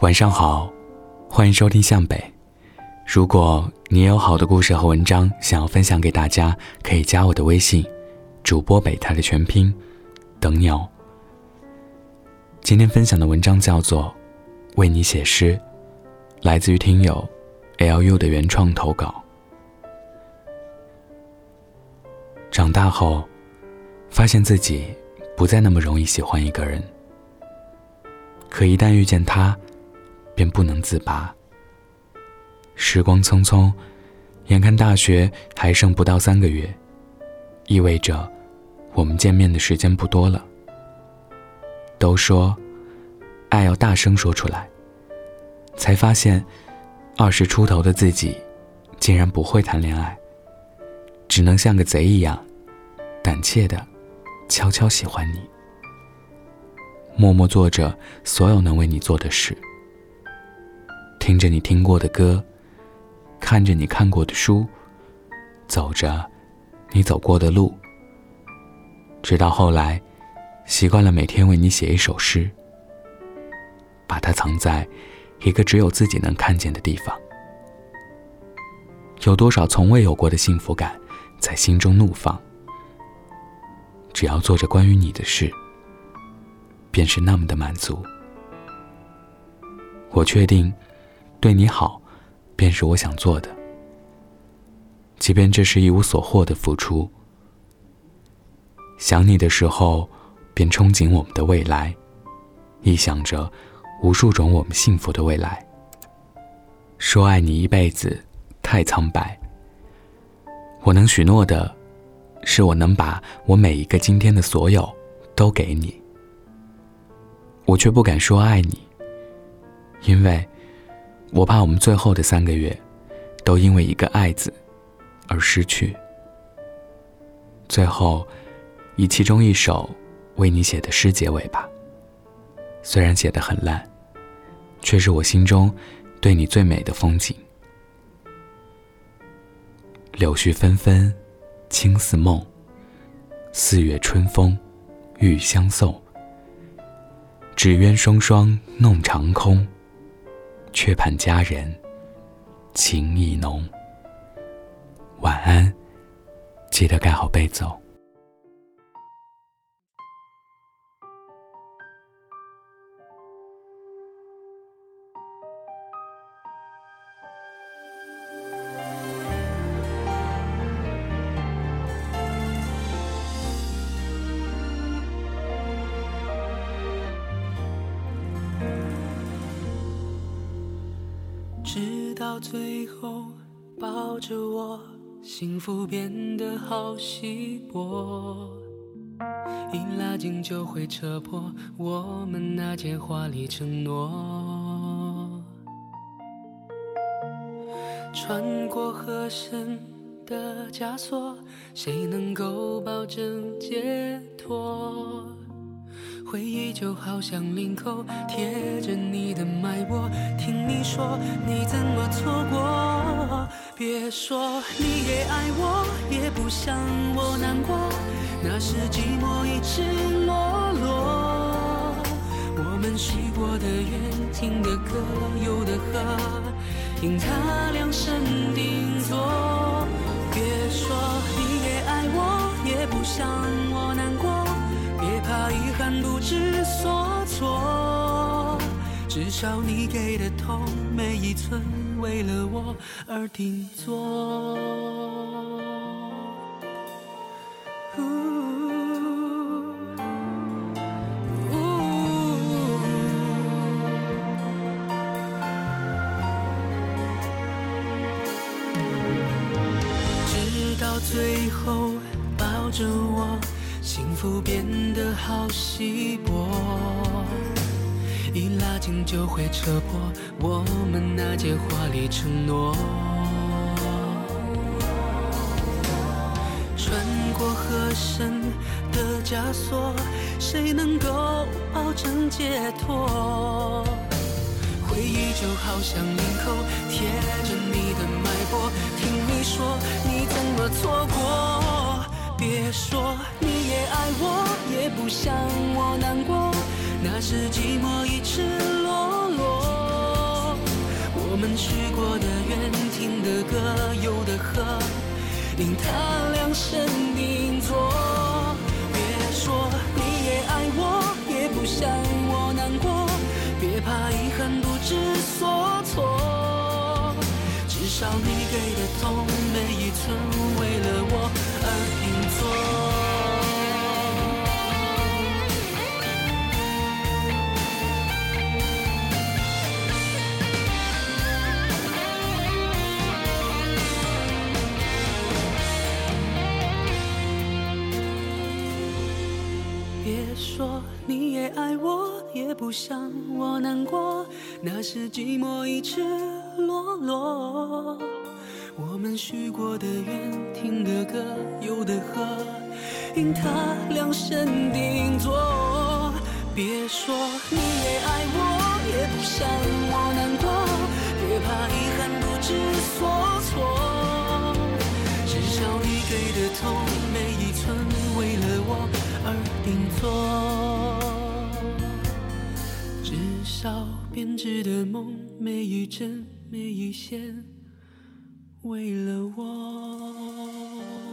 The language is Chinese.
晚上好，欢迎收听向北。如果你也有好的故事和文章想要分享给大家，可以加我的微信，主播北太的全拼，等你哦。今天分享的文章叫做《为你写诗》，来自于听友 L U 的原创投稿。长大后，发现自己不再那么容易喜欢一个人，可一旦遇见他。便不能自拔。时光匆匆，眼看大学还剩不到三个月，意味着我们见面的时间不多了。都说爱要大声说出来，才发现二十出头的自己竟然不会谈恋爱，只能像个贼一样胆怯的悄悄喜欢你，默默做着所有能为你做的事。听着你听过的歌，看着你看过的书，走着你走过的路，直到后来，习惯了每天为你写一首诗，把它藏在一个只有自己能看见的地方。有多少从未有过的幸福感在心中怒放？只要做着关于你的事，便是那么的满足。我确定。对你好，便是我想做的。即便这是一无所获的付出。想你的时候，便憧憬我们的未来，臆想着无数种我们幸福的未来。说爱你一辈子，太苍白。我能许诺的，是我能把我每一个今天的所有，都给你。我却不敢说爱你，因为。我怕我们最后的三个月，都因为一个“爱”字而失去。最后，以其中一首为你写的诗结尾吧。虽然写的很烂，却是我心中对你最美的风景。柳絮纷纷，青似梦。四月春风，欲相送。只愿双双弄长空。却盼佳人情意浓。晚安，记得盖好被子哦。到最后，抱着我，幸福变得好稀薄。一拉紧就会扯破我们那件华丽承诺。穿过河深的枷锁，谁能够保证解脱？回忆就好像领口贴着你的脉搏，听你说你怎么错过？别说你也爱我，也不想我难过，那是寂寞一直落落。我们许过的愿，听的歌，游的河，因他量身不知所措，至少你给的痛，每一寸为了我而定做。直到最后，抱着我。幸福变得好稀薄，一拉紧就会扯破我们那件华丽承诺。穿过河深的枷锁，谁能够保证解脱？回忆就好像领口贴着你的脉搏，听你说你怎么错过？别说。爱我，也不想我难过，那是寂寞一直落落。们许过的愿，听的歌，游的河，令它量身定做。别说你也爱我，也不想我难过，别怕遗憾不知所措。至少你给的痛，每一寸为了我而拼做。说你也爱我，也不想我难过，那是寂寞已赤裸裸。我们许过的愿，听的歌，游的河，因他量身定做。别说你也爱我，也不想我难过，别怕遗憾不知所措。编织的梦，每一针每一线为了我。